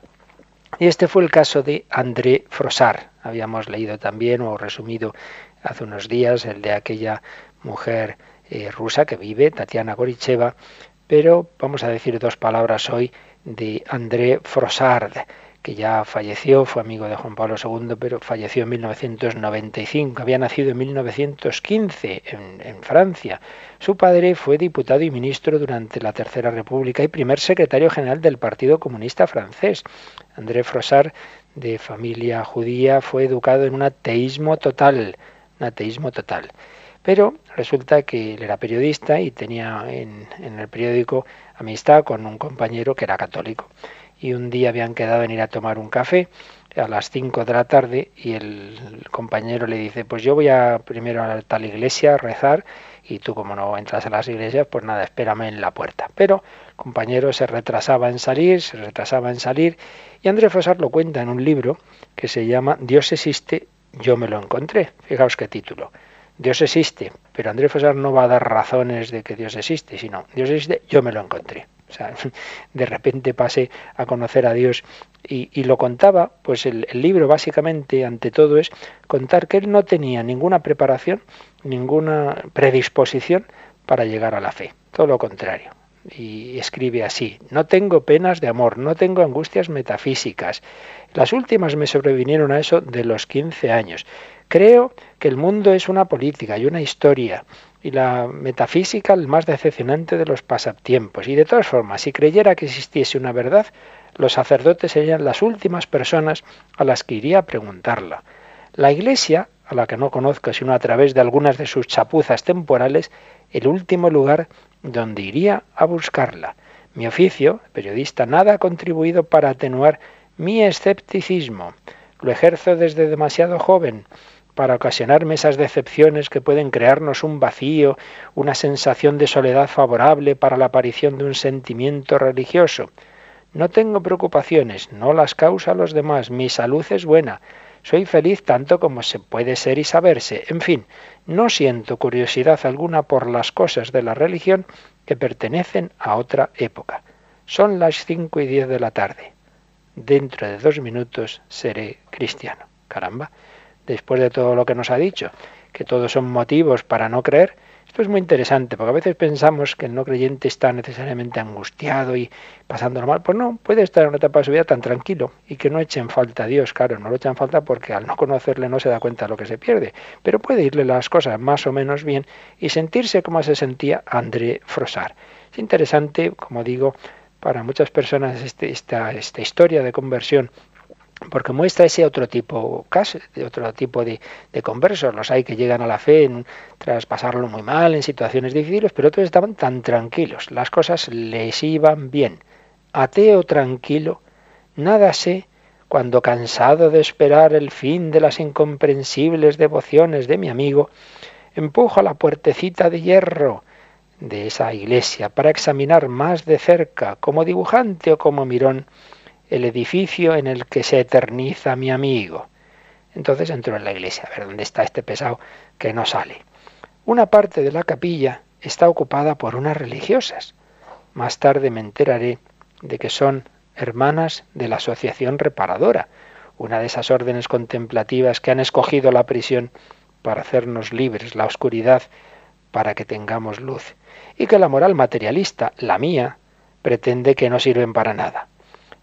Y este fue el caso de André Frosar. Habíamos leído también o resumido hace unos días el de aquella mujer eh, rusa que vive, Tatiana Goricheva, pero vamos a decir dos palabras hoy de André Frossard, que ya falleció, fue amigo de Juan Pablo II, pero falleció en 1995. Había nacido en 1915 en, en, Francia. Su padre fue diputado y ministro durante la Tercera República y primer secretario general del Partido Comunista francés. André Frossard, de familia judía, fue educado en un ateísmo total. Un ateísmo total. Pero resulta que él era periodista y tenía en, en el periódico amistad con un compañero que era católico y un día habían quedado en ir a tomar un café a las 5 de la tarde y el compañero le dice, pues yo voy a primero a tal iglesia a rezar y tú como no entras a las iglesias, pues nada, espérame en la puerta. Pero el compañero se retrasaba en salir, se retrasaba en salir y André Fosar lo cuenta en un libro que se llama Dios existe, yo me lo encontré. Fijaos qué título. Dios existe, pero André Fosar no va a dar razones de que Dios existe, sino Dios existe, yo me lo encontré. O sea, de repente pasé a conocer a Dios y, lo contaba, pues el, el, libro básicamente ante todo es contar que él no tenía ninguna preparación, ninguna predisposición para llegar a la fe, todo lo contrario. Y escribe así, no tengo penas de amor, no tengo angustias metafísicas. Las últimas me sobrevinieron a eso de los 15 años. Creo que el mundo es una política y una historia, y la metafísica el más decepcionante de los pasatiempos. Y de todas formas, si creyera que existiese una verdad, los sacerdotes serían las últimas personas a las que iría a preguntarla. La Iglesia, a la que no conozco sino a través de algunas de sus chapuzas temporales, el último lugar donde iría a buscarla. Mi oficio, periodista, nada ha contribuido para atenuar mi escepticismo. Lo ejerzo desde demasiado joven para ocasionarme esas decepciones que pueden crearnos un vacío, una sensación de soledad favorable para la aparición de un sentimiento religioso. No tengo preocupaciones, no las causa los demás, mi salud es buena, soy feliz tanto como se puede ser y saberse, en fin, no siento curiosidad alguna por las cosas de la religión que pertenecen a otra época. Son las cinco y diez de la tarde. Dentro de dos minutos seré cristiano. Caramba después de todo lo que nos ha dicho, que todos son motivos para no creer, esto es muy interesante, porque a veces pensamos que el no creyente está necesariamente angustiado y pasándolo mal. Pues no, puede estar en una etapa de su vida tan tranquilo y que no echen falta a Dios. Claro, no lo echan falta porque al no conocerle no se da cuenta de lo que se pierde. Pero puede irle las cosas más o menos bien y sentirse como se sentía André Frosar. Es interesante, como digo, para muchas personas este, esta, esta historia de conversión porque muestra ese otro tipo de otro tipo de, conversos. Los hay que llegan a la fe tras pasarlo muy mal en situaciones difíciles, pero otros estaban tan tranquilos, las cosas les iban bien. Ateo tranquilo, nada sé cuando cansado de esperar el fin de las incomprensibles devociones de mi amigo, empujo a la puertecita de hierro de esa iglesia para examinar más de cerca, como dibujante o como mirón, el edificio en el que se eterniza mi amigo. Entonces entró en la iglesia, a ver dónde está este pesado que no sale. Una parte de la capilla está ocupada por unas religiosas. Más tarde me enteraré de que son hermanas de la Asociación Reparadora, una de esas órdenes contemplativas que han escogido la prisión para hacernos libres, la oscuridad para que tengamos luz, y que la moral materialista, la mía, pretende que no sirven para nada.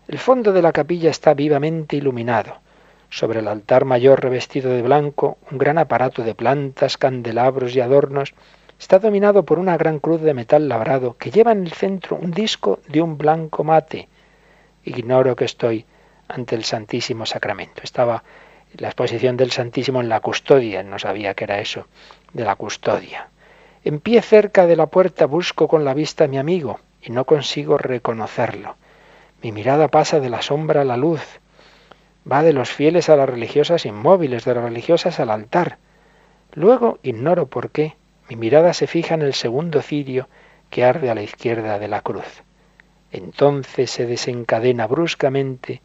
El fondo de la capilla está vivamente iluminado. Sobre el altar mayor revestido de blanco, un gran aparato de plantas, candelabros y adornos está dominado por una gran cruz de metal labrado que lleva en el centro un disco de un blanco mate. Ignoro que estoy ante el Santísimo Sacramento. Estaba la exposición del Santísimo en la custodia, no sabía que era eso, de la custodia. En pie cerca de la puerta busco con la vista a mi amigo y no consigo reconocerlo. Mi mirada pasa de la sombra a la luz, va de los fieles a las religiosas inmóviles, de las religiosas al altar. Luego, ignoro por qué, mi mirada se fija en el segundo cirio que arde a la izquierda de la cruz. Entonces se desencadena bruscamente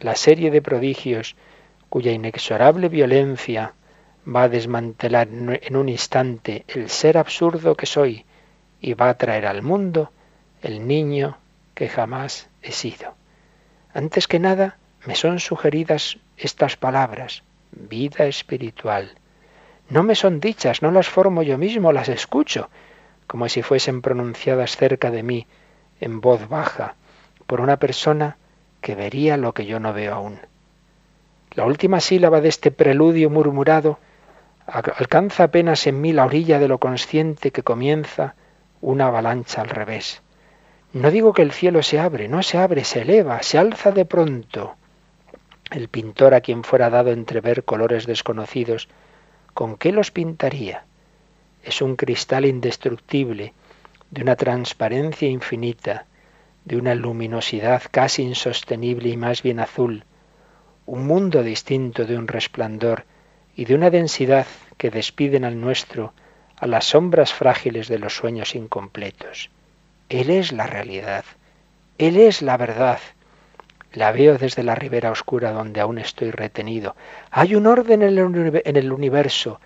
la serie de prodigios cuya inexorable violencia va a desmantelar en un instante el ser absurdo que soy y va a traer al mundo el niño que jamás he sido. Antes que nada, me son sugeridas estas palabras, vida espiritual. No me son dichas, no las formo yo mismo, las escucho, como si fuesen pronunciadas cerca de mí, en voz baja, por una persona que vería lo que yo no veo aún. La última sílaba de este preludio murmurado alcanza apenas en mí la orilla de lo consciente que comienza una avalancha al revés. No digo que el cielo se abre, no se abre, se eleva, se alza de pronto. El pintor a quien fuera dado entrever colores desconocidos, ¿con qué los pintaría? Es un cristal indestructible, de una transparencia infinita, de una luminosidad casi insostenible y más bien azul, un mundo distinto de un resplandor y de una densidad que despiden al nuestro a las sombras frágiles de los sueños incompletos. Él es la realidad, Él es la verdad. La veo desde la ribera oscura donde aún estoy retenido. Hay un orden en el universo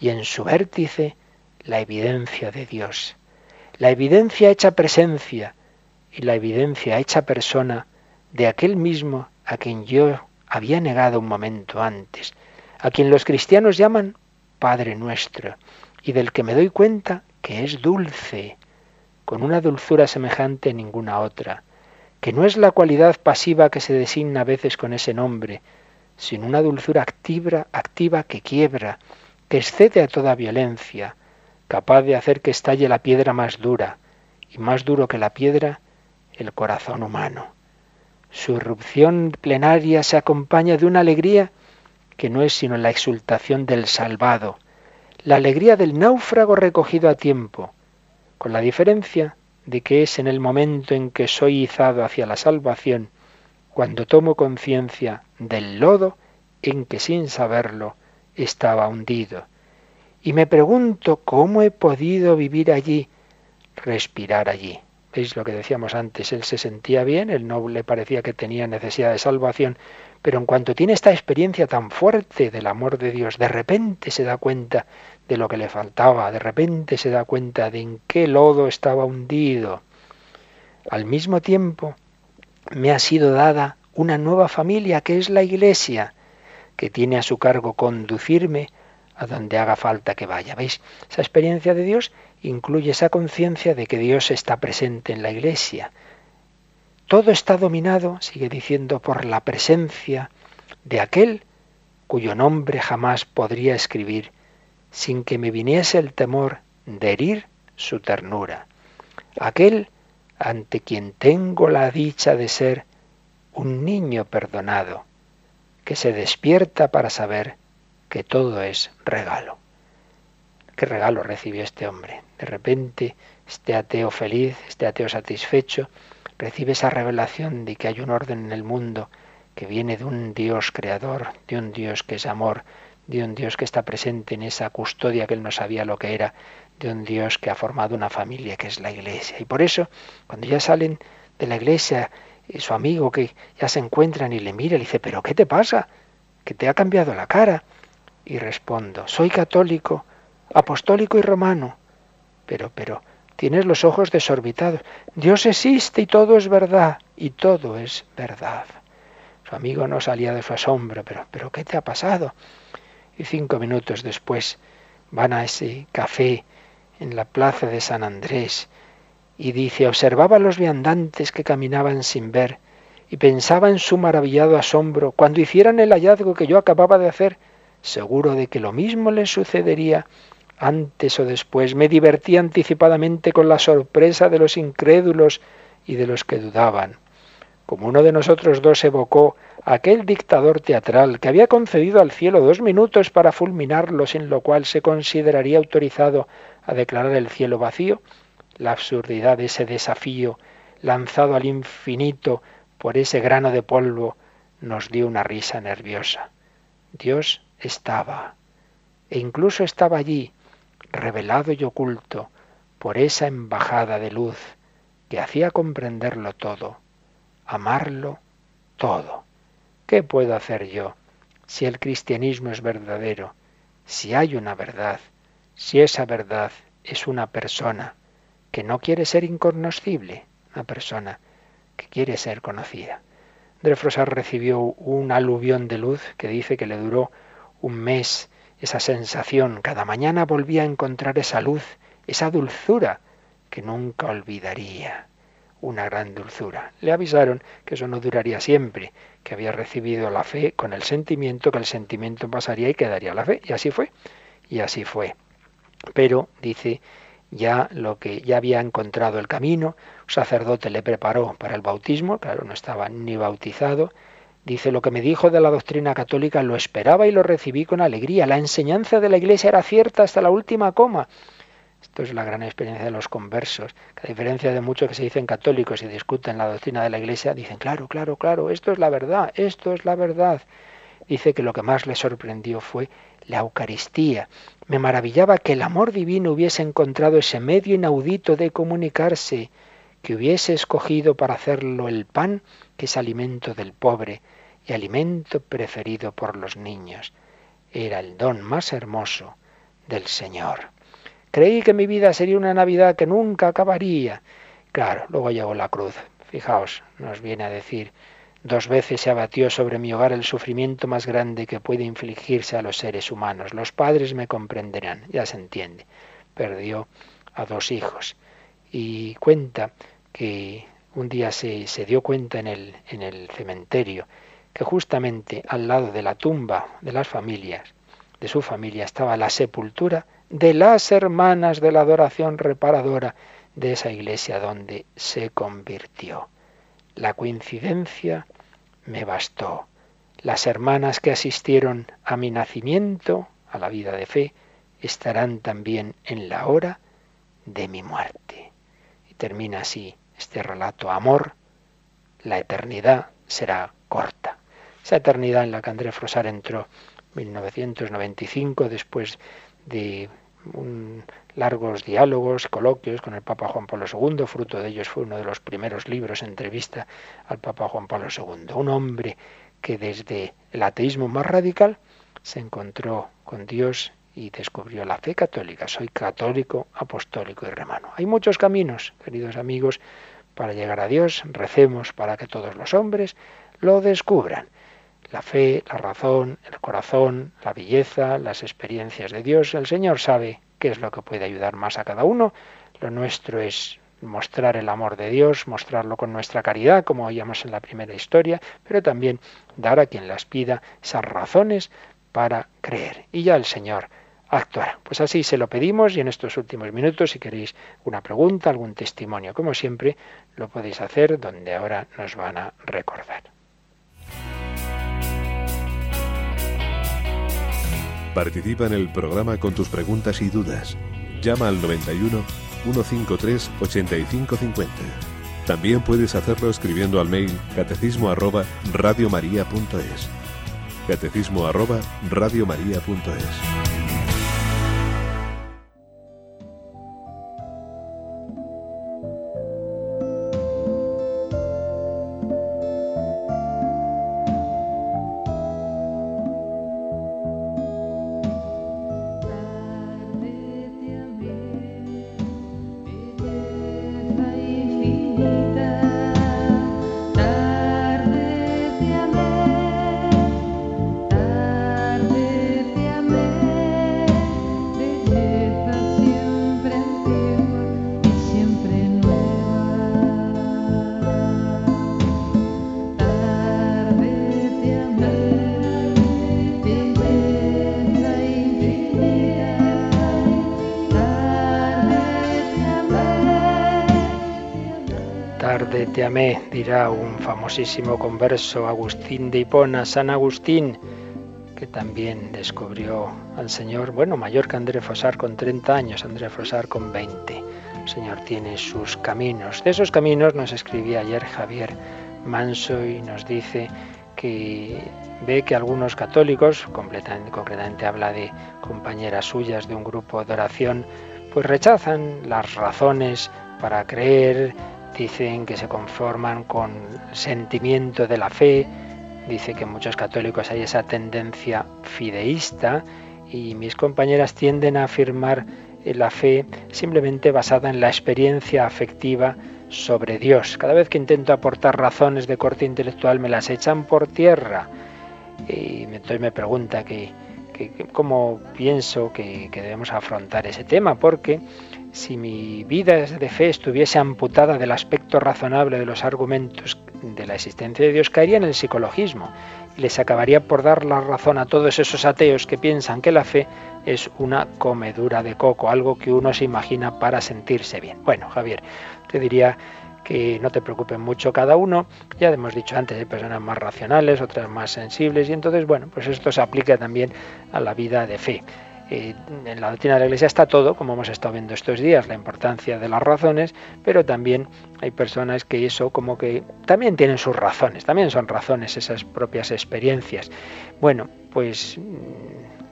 y en su vértice la evidencia de Dios. La evidencia hecha presencia y la evidencia hecha persona de aquel mismo a quien yo había negado un momento antes, a quien los cristianos llaman Padre nuestro, y del que me doy cuenta que es dulce, con una dulzura semejante a ninguna otra, que no es la cualidad pasiva que se designa a veces con ese nombre, sino una dulzura activa, activa que quiebra, que excede a toda violencia, capaz de hacer que estalle la piedra más dura, y más duro que la piedra, el corazón humano. Su irrupción plenaria se acompaña de una alegría que no es sino la exultación del salvado, la alegría del náufrago recogido a tiempo, con la diferencia de que es en el momento en que soy izado hacia la salvación, cuando tomo conciencia del lodo en que sin saberlo estaba hundido. Y me pregunto cómo he podido vivir allí, respirar allí. ¿Veis lo que decíamos antes? Él se sentía bien, él no le parecía que tenía necesidad de salvación, pero en cuanto tiene esta experiencia tan fuerte del amor de Dios, de repente se da cuenta de lo que le faltaba, de repente se da cuenta de en qué lodo estaba hundido. Al mismo tiempo, me ha sido dada una nueva familia que es la Iglesia, que tiene a su cargo conducirme a donde haga falta que vaya. ¿Veis? Esa experiencia de Dios incluye esa conciencia de que Dios está presente en la Iglesia. Todo está dominado, sigue diciendo, por la presencia de aquel cuyo nombre jamás podría escribir sin que me viniese el temor de herir su ternura. Aquel ante quien tengo la dicha de ser un niño perdonado, que se despierta para saber que todo es regalo. ¿Qué regalo recibió este hombre? De repente, este ateo feliz, este ateo satisfecho, recibe esa revelación de que hay un orden en el mundo que viene de un Dios creador, de un Dios que es amor, de un Dios que está presente en esa custodia que él no sabía lo que era, de un Dios que ha formado una familia que es la iglesia. Y por eso, cuando ya salen de la iglesia, y su amigo que ya se encuentran y le mira, le dice, pero ¿qué te pasa? Que te ha cambiado la cara. Y respondo, soy católico, apostólico y romano. Pero, pero, tienes los ojos desorbitados. Dios existe y todo es verdad, y todo es verdad. Su amigo no salía de su asombro, pero, pero ¿qué te ha pasado? Y cinco minutos después van a ese café en la plaza de San Andrés y dice, observaba a los viandantes que caminaban sin ver y pensaba en su maravillado asombro cuando hicieran el hallazgo que yo acababa de hacer, seguro de que lo mismo les sucedería antes o después. Me divertí anticipadamente con la sorpresa de los incrédulos y de los que dudaban. Como uno de nosotros dos evocó aquel dictador teatral que había concedido al cielo dos minutos para fulminarlo, sin lo cual se consideraría autorizado a declarar el cielo vacío, la absurdidad de ese desafío lanzado al infinito por ese grano de polvo nos dio una risa nerviosa. Dios estaba, e incluso estaba allí, revelado y oculto por esa embajada de luz que hacía comprenderlo todo, amarlo todo. ¿Qué puedo hacer yo si el cristianismo es verdadero, si hay una verdad, si esa verdad es una persona que no quiere ser incognoscible, una persona que quiere ser conocida? André recibió un aluvión de luz que dice que le duró un mes esa sensación. Cada mañana volvía a encontrar esa luz, esa dulzura que nunca olvidaría. Una gran dulzura. Le avisaron que eso no duraría siempre, que había recibido la fe con el sentimiento, que el sentimiento pasaría y quedaría la fe. Y así fue. Y así fue. Pero, dice, ya lo que ya había encontrado el camino, un sacerdote le preparó para el bautismo, claro, no estaba ni bautizado, Dice, lo que me dijo de la doctrina católica lo esperaba y lo recibí con alegría. La enseñanza de la Iglesia era cierta hasta la última coma. Esto es la gran experiencia de los conversos, que a diferencia de muchos que se dicen católicos y discuten la doctrina de la Iglesia, dicen, claro, claro, claro, esto es la verdad, esto es la verdad. Dice que lo que más le sorprendió fue la Eucaristía. Me maravillaba que el amor divino hubiese encontrado ese medio inaudito de comunicarse, que hubiese escogido para hacerlo el pan, es alimento del pobre, y alimento preferido por los niños. Era el don más hermoso del Señor. Creí que mi vida sería una Navidad que nunca acabaría. Claro, luego llegó la cruz. Fijaos, nos viene a decir, dos veces se abatió sobre mi hogar el sufrimiento más grande que puede infligirse a los seres humanos. Los padres me comprenderán, ya se entiende. Perdió a dos hijos. Y cuenta que un día se, se dio cuenta en en el cementerio que justamente al lado de la tumba de las familias, de su familia, estaba la sepultura de las hermanas de la adoración reparadora de esa iglesia donde se convirtió. La coincidencia me bastó. Las hermanas que asistieron a mi nacimiento, a la vida de fe, estarán también en la hora de mi muerte. Y termina así este relato. Amor, la eternidad será corta. Esa eternidad en la que André Frosar entró en 1995 después de un, largos diálogos, coloquios con el Papa Juan Pablo II, fruto de ellos fue uno de los primeros libros entrevista al Papa Juan Pablo II, un hombre que desde el ateísmo más radical se encontró con Dios y descubrió la fe católica. Soy católico, apostólico y romano. Hay muchos caminos, queridos amigos, para llegar a Dios. Recemos para que todos los hombres lo descubran la fe, la razón, el corazón, la belleza, las experiencias de Dios. El Señor sabe qué es lo que puede ayudar más a cada uno. Lo nuestro es mostrar el amor de Dios, mostrarlo con nuestra caridad, como oíamos en la primera historia, pero también dar a quien las pida esas razones para creer. Y ya el Señor actuar. Pues así se lo pedimos y en estos últimos minutos, si queréis una pregunta, algún testimonio, como siempre, lo podéis hacer donde ahora nos van a recordar. Participa en el programa con tus preguntas y dudas. Llama al 91 153 8550. También puedes hacerlo escribiendo al mail catecismo arroba radiomaria.es. Catecismo arroba radiomaria.es. dirá un famosísimo converso Agustín de Hipona, San Agustín, que también descubrió al Señor, bueno, mayor que André Fosar con 30 años, André Fosar con 20. El Señor tiene sus caminos. De esos caminos nos escribía ayer Javier Manso y nos dice que ve que algunos católicos, concretamente habla de compañeras suyas de un grupo de oración, pues rechazan las razones para creer, dicen que se conforman con sentimiento de la fe, dice que en muchos católicos hay esa tendencia fideísta y mis compañeras tienden a afirmar la fe simplemente basada en la experiencia afectiva sobre Dios. Cada vez que intento aportar razones de corte intelectual me las echan por tierra. Y entonces me pregunta que, cómo pienso que, que debemos afrontar ese tema, porque si mi vida de fe estuviese amputada del aspecto razonable de los argumentos de la existencia de Dios, caería en el psicologismo y les acabaría por dar la razón a todos esos ateos que piensan que la fe es una comedura de coco, algo que uno se imagina para sentirse bien. Bueno, Javier, te diría que no te preocupes mucho cada uno. Ya hemos dicho antes, hay personas más racionales, otras más sensibles, y entonces, bueno, pues esto se aplica también a la vida de fe. Eh, en la doctrina de la Iglesia está todo, como hemos estado viendo estos días, la importancia de las razones, pero también hay personas que eso como que también tienen sus razones, también son razones esas propias experiencias. Bueno, pues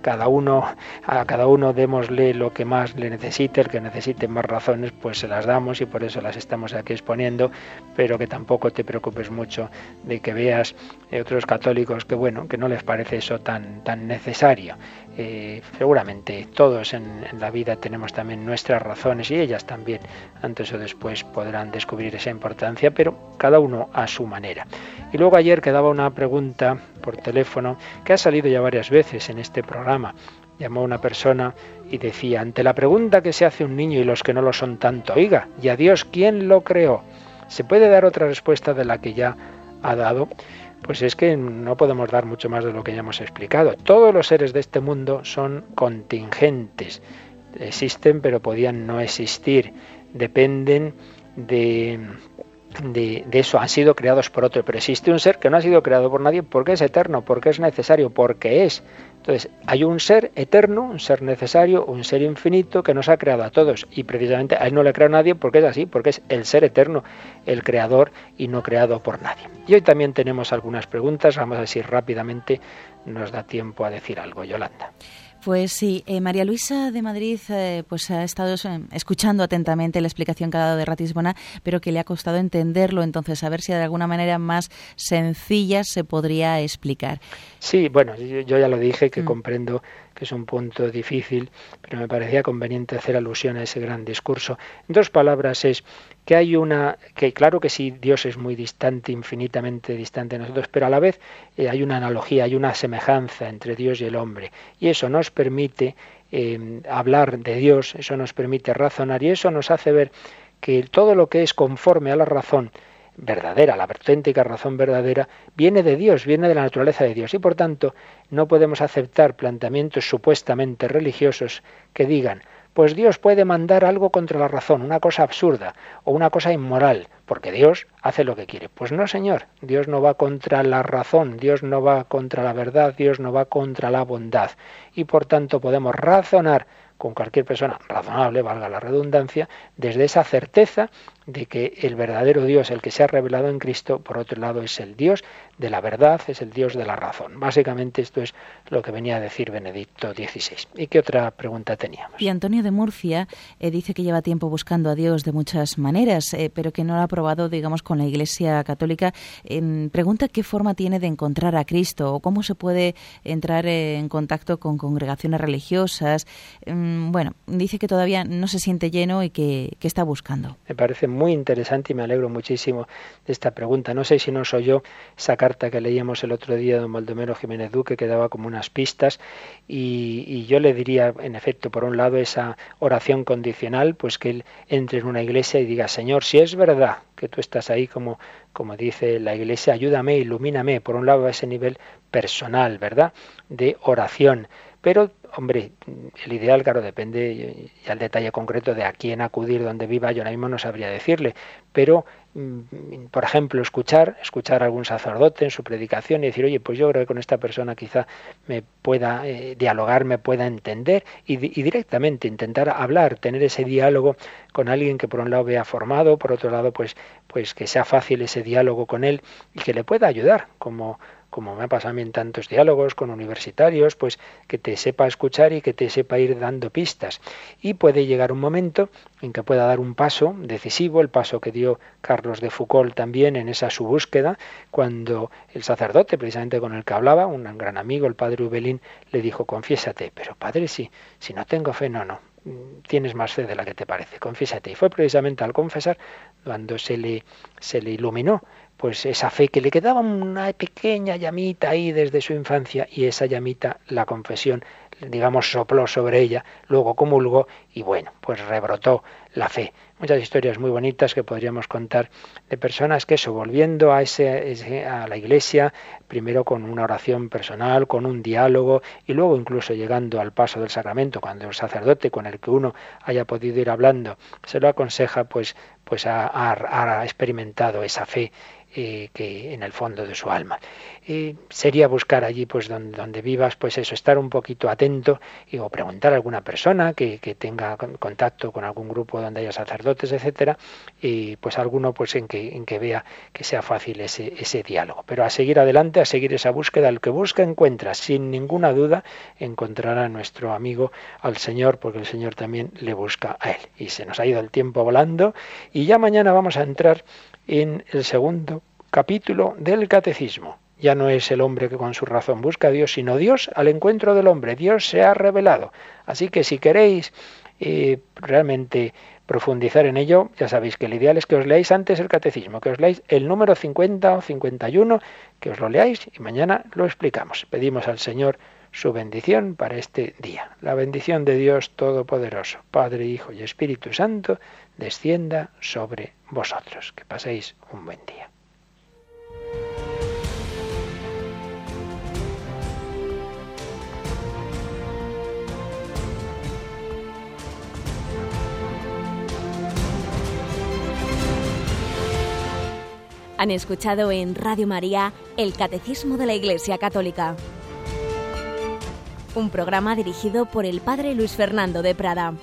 cada uno, a cada uno démosle lo que más le necesite, el que necesite más razones, pues se las damos y por eso las estamos aquí exponiendo, pero que tampoco te preocupes mucho de que veas eh, otros católicos que bueno, que no les parece eso tan, tan necesario. Eh, seguramente todos en, la vida tenemos también nuestras razones y ellas también antes o después podrán descubrir esa importancia, pero cada uno a su manera. Y luego ayer quedaba una pregunta por teléfono que ha salido ya varias veces en este programa. Llamó una persona y decía, ante la pregunta que se hace un niño y los que no lo son tanto, oiga, ¿y a Dios quién lo creó? ¿Se puede dar otra respuesta de la que ya ha dado? Pues es que no podemos dar mucho más de lo que ya hemos explicado. Todos los seres de este mundo son contingentes. Existen, pero podían no existir. Dependen de, de, eso, han sido creados por otro. Pero existe un ser que no ha sido creado por nadie porque es eterno, porque es necesario, porque es. Entonces, hay un ser eterno, un ser necesario, un ser infinito que nos ha creado a todos. Y precisamente a él no le crea nadie porque es así, porque es el ser eterno, el creador y no creado por nadie. Y hoy también tenemos algunas preguntas, vamos a decir rápidamente, nos da tiempo a decir algo, Yolanda. Pues sí, eh, María Luisa de Madrid eh, pues ha estado eh, escuchando atentamente la explicación que ha dado de Ratisbona, pero que le ha costado entenderlo, entonces a ver si de alguna manera más sencilla se podría explicar. Sí, bueno, yo, ya lo dije, que mm. comprendo es un punto difícil, pero me parecía conveniente hacer alusión a ese gran discurso. En dos palabras es que hay una, que claro que sí, Dios es muy distante, infinitamente distante de nosotros, pero a la vez eh, hay una analogía, hay una semejanza entre Dios y el hombre, y eso nos permite eh, hablar de Dios, eso nos permite razonar, y eso nos hace ver que todo lo que es conforme a la razón, verdadera, la auténtica razón verdadera, viene de Dios, viene de la naturaleza de Dios. Y por tanto, no podemos aceptar planteamientos supuestamente religiosos que digan, pues Dios puede mandar algo contra la razón, una cosa absurda o una cosa inmoral, porque Dios hace lo que quiere. Pues no, Señor, Dios no va contra la razón, Dios no va contra la verdad, Dios no va contra la bondad. Y por tanto podemos razonar con cualquier persona razonable, valga la redundancia, desde esa certeza de que el verdadero Dios, el que se ha revelado en Cristo, por otro lado, es el Dios de la verdad, es el Dios de la razón. Básicamente esto es lo que venía a decir Benedicto XVI. ¿Y qué otra pregunta teníamos? Y Antonio de Murcia eh, dice que lleva tiempo buscando a Dios de muchas maneras, eh, pero que no lo ha probado, digamos, con la Iglesia Católica. Pregunta qué forma tiene de encontrar a Cristo o cómo se puede entrar en contacto con congregaciones religiosas. Em, bueno, dice que todavía no se siente lleno y que, que está buscando. Me parece muy interesante y me alegro muchísimo de esta pregunta. No sé si no soy yo esa carta que leíamos el otro día de don Baldomero Jiménez Duque que daba como unas pistas y, y, yo le diría, en efecto, por un lado esa oración condicional, pues que él entre en una iglesia y diga, Señor, si es verdad que tú estás ahí como, como dice la iglesia, ayúdame, ilumíname, por un lado a ese nivel personal, ¿verdad? De oración. Pero hombre, el ideal, claro, depende ya el detalle concreto de a quién acudir, donde viva, yo ahora mismo no sabría decirle, pero, mm, por ejemplo, escuchar, escuchar a algún sacerdote en su predicación y decir, oye, pues yo creo que con esta persona quizá me pueda eh, dialogar, me pueda entender y, y, directamente intentar hablar, tener ese diálogo con alguien que por un lado vea formado, por otro lado, pues, pues que sea fácil ese diálogo con él y que le pueda ayudar como como me ha pasado a mí en tantos diálogos con universitarios, pues que te sepa escuchar y que te sepa ir dando pistas. Y puede llegar un momento en que pueda dar un paso decisivo, el paso que dio Carlos de Foucault también en esa su búsqueda, cuando el sacerdote, precisamente con el que hablaba, un gran amigo, el padre Ubelín, le dijo, confiésate, pero padre, sí, si no tengo fe, no, no, tienes más fe de la que te parece, confiésate. Y fue precisamente al confesar cuando se le, se le iluminó pues esa fe que le quedaba una pequeña llamita ahí desde su infancia y esa llamita, la confesión, digamos, sopló sobre ella, luego comulgó y bueno, pues rebrotó la fe. Muchas historias muy bonitas que podríamos contar de personas que eso, volviendo a, ese, a la iglesia, primero con una oración personal, con un diálogo y luego incluso llegando al paso del sacramento, cuando el sacerdote con el que uno haya podido ir hablando se lo aconseja, pues, pues ha, ha experimentado esa fe eh, que en el fondo de su alma. Eh, sería buscar allí, pues donde, donde, vivas, pues eso, estar un poquito atento y, o preguntar a alguna persona que, que, tenga contacto con algún grupo donde haya sacerdotes, etcétera, y pues alguno pues en que, en que vea que sea fácil ese, ese diálogo. Pero a seguir adelante, a seguir esa búsqueda, el que busca encuentra, sin ninguna duda, encontrará a nuestro amigo, al Señor, porque el Señor también le busca a él. Y se nos ha ido el tiempo volando y ya mañana vamos a entrar en el segundo capítulo del Catecismo. Ya no es el hombre que con su razón busca a Dios, sino Dios al encuentro del hombre. Dios se ha revelado. Así que si queréis eh, realmente profundizar en ello, ya sabéis que el ideal es que os leáis antes el catecismo, que os leáis el número 50 o 51, que os lo leáis y mañana lo explicamos. Pedimos al Señor su bendición para este día. La bendición de Dios Todopoderoso, Padre, Hijo y Espíritu Santo, descienda sobre vosotros. Que paséis un buen día. Han escuchado en Radio María el Catecismo de la Iglesia Católica, un programa dirigido por el Padre Luis Fernando de Prada.